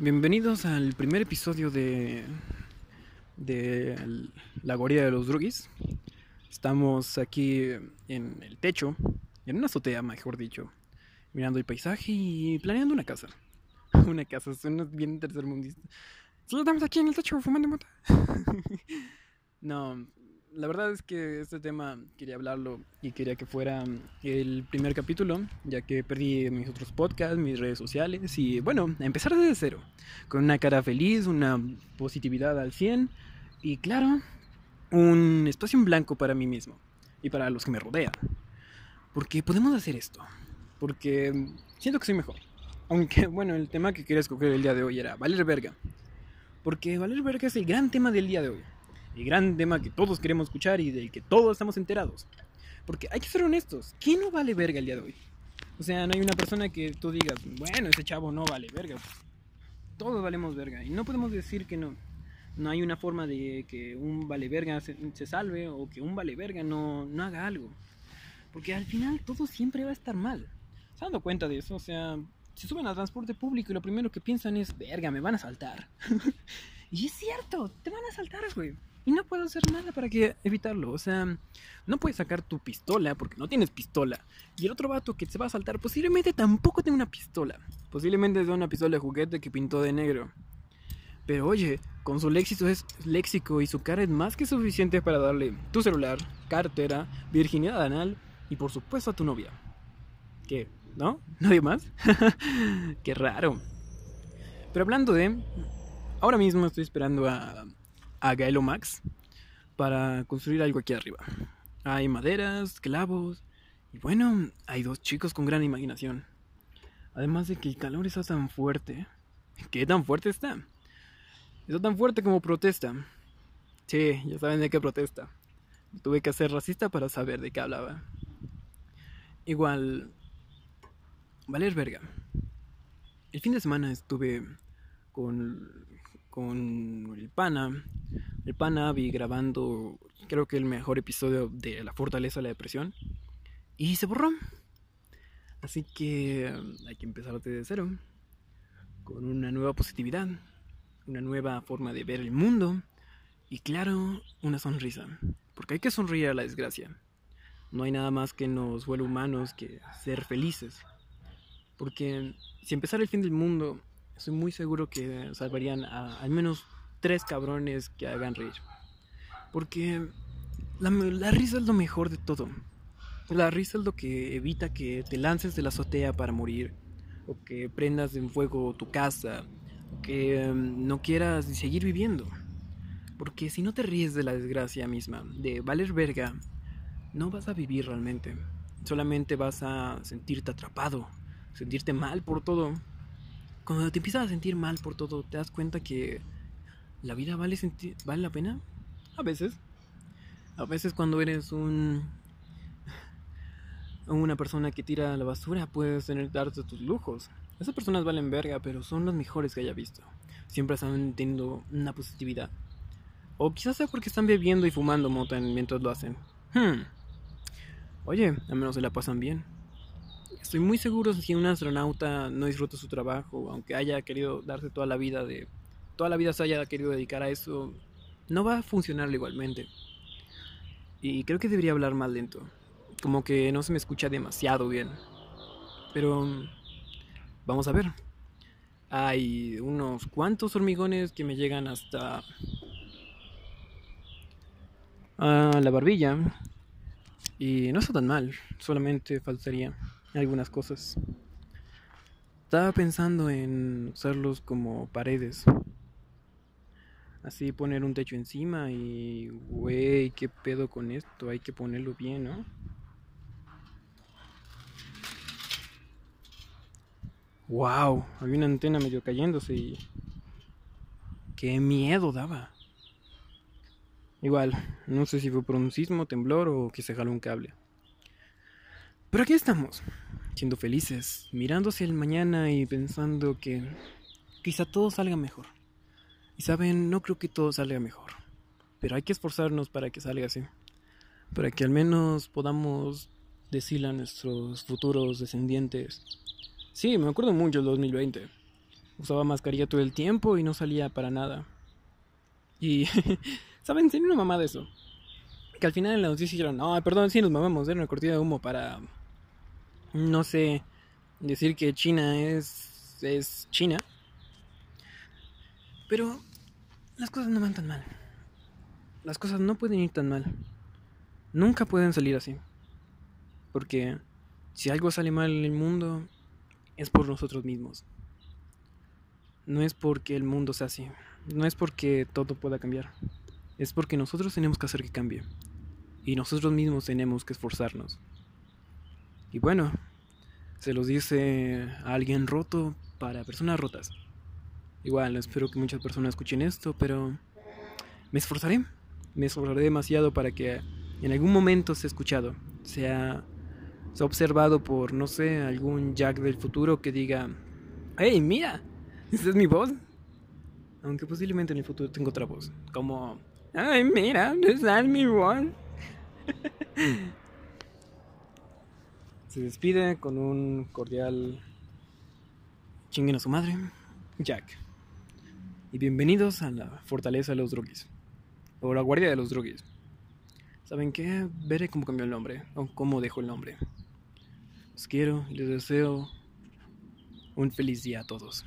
Bienvenidos al primer episodio de, de La Guarida de los Drugis. Estamos aquí en el techo, en una azotea, mejor dicho, mirando el paisaje y planeando una casa. Una casa, suena bien tercermundista. Solo estamos aquí en el techo fumando mota. no, la verdad es que este tema quería hablarlo y quería que fuera el primer capítulo, ya que perdí mis otros podcasts, mis redes sociales y bueno, empezar desde cero, con una cara feliz, una positividad al 100 y claro, un espacio en blanco para mí mismo y para los que me rodean. Porque podemos hacer esto, porque siento que soy mejor. Aunque bueno, el tema que quería escoger el día de hoy era Valer Verga. Porque Valer Verga es el gran tema del día de hoy el gran tema que todos queremos escuchar y del que todos estamos enterados. Porque hay que ser honestos, ¿quién no vale verga el día de hoy? O sea, no hay una persona que tú digas, bueno, ese chavo no vale verga. Todos valemos verga y no podemos decir que no. No hay una forma de que un vale verga se, salve o que un vale verga no, no haga algo. Porque al final todo siempre va a estar mal. ¿Se dando cuenta de eso? O sea, se suben al transporte público y lo primero que piensan es, verga, me van a saltar. y es cierto, te van a saltar, güey. Y no puedo hacer nada para que evitarlo. O sea, no puedes sacar tu pistola porque no tienes pistola. Y el otro vato que se va a saltar posiblemente tampoco tenga una pistola. Posiblemente sea una pistola de juguete que pintó de negro. Pero oye, con su léxico es léxico y su cara es más que suficiente para darle tu celular, cartera, virginidad anal y por supuesto a tu novia. ¿Qué? ¿No? ¿Nadie más? Qué raro. Pero hablando de... Ahora mismo estoy esperando a a Gaelo Max para construir algo aquí arriba. Hay maderas, clavos y bueno, hay dos chicos con gran imaginación. Además de que el calor está tan fuerte. ¿Qué tan fuerte está? Está tan fuerte como protesta. Sí, ya saben de qué protesta. Tuve que ser racista para saber de qué hablaba. Igual, Valer Verga. El fin de semana estuve con con el Pana. El Pana vi grabando, creo que el mejor episodio de La Fortaleza de la Depresión. Y se borró. Así que um, hay que empezar desde cero. Con una nueva positividad. Una nueva forma de ver el mundo. Y claro, una sonrisa. Porque hay que sonreír a la desgracia. No hay nada más que nos vuelve humanos que ser felices. Porque si empezara el fin del mundo Estoy muy seguro que salvarían a al menos tres cabrones que hagan reír. Porque la, risa es lo mejor de todo. La risa es lo que evita que te lances de la azotea para morir, o que prendas en fuego tu casa, o que em, no quieras seguir viviendo. Porque si no te ríes de la desgracia misma, de valer verga, no vas a vivir realmente. Solamente vas a sentirte atrapado, sentirte mal por todo cuando te empiezas a sentir mal por todo, te das cuenta que la vida vale, vale la pena. A veces. A veces cuando eres un una persona que tira la basura, puedes darte tus lujos. Esas personas valen verga, pero son las mejores que haya visto. Siempre están teniendo una positividad. O quizás sea porque están bebiendo y fumando mota mientras lo hacen. Hmm. Oye, al menos se la pasan bien. Estoy muy seguro si un astronauta no disfruta su trabajo, aunque haya querido darse toda la vida de toda la vida se haya querido dedicar a eso, no va a funcionar igualmente. Y creo que debería hablar más lento, como que no se me escucha demasiado bien. Pero vamos a ver. Hay unos cuantos hormigones que me llegan hasta a la barbilla y no está tan mal, solamente faltaría algunas cosas. Estaba pensando en usarlos como paredes. Así poner un techo encima y, güey, ¿qué pedo con esto? Hay que ponerlo bien, ¿no? Wow, había una antena medio cayéndose y... ¡Qué miedo daba! Igual, no sé si fue por un sismo, temblor o que se jaló un cable. Pero aquí estamos, siendo felices, mirando hacia el mañana y pensando que quizá todo salga mejor. Y saben, no creo que todo salga mejor, pero hay que esforzarnos para que salga así, para que al menos podamos decirle a nuestros futuros descendientes. Sí, me acuerdo mucho del 2020. usaba mascarilla todo el tiempo y no salía para nada. Y, ¿saben? Tiene una mamá de eso. Que al final en la noticia dijeron, no, perdón, sí nos mamamos, era una cortina de humo para, no sé, decir que China es, es China. Pero las cosas no van tan mal. Las cosas no pueden ir tan mal. Nunca pueden salir así. Porque si algo sale mal en el mundo, es por nosotros mismos. No es porque el mundo sea así. No es porque todo pueda cambiar. Es porque nosotros tenemos que hacer que cambie. Y nosotros mismos tenemos que esforzarnos. Y bueno, se los dice a alguien roto para personas rotas. Igual, espero que muchas personas escuchen esto, pero me esforzaré. Me esforzaré demasiado para que en algún momento sea escuchado. Sea, observado por, no sé, algún Jack del futuro que diga, hey, mira, esa es mi voz. Aunque posiblemente en el futuro tengo otra voz. Como, ay, mira, esa es mi voz. Se despide con un cordial chinguen a su madre, Jack. Y bienvenidos a la fortaleza de los droguis. O la guardia de los droguis. ¿Saben qué? Veré cómo cambió el nombre. O cómo dejo el nombre. Os quiero, les deseo un feliz día a todos.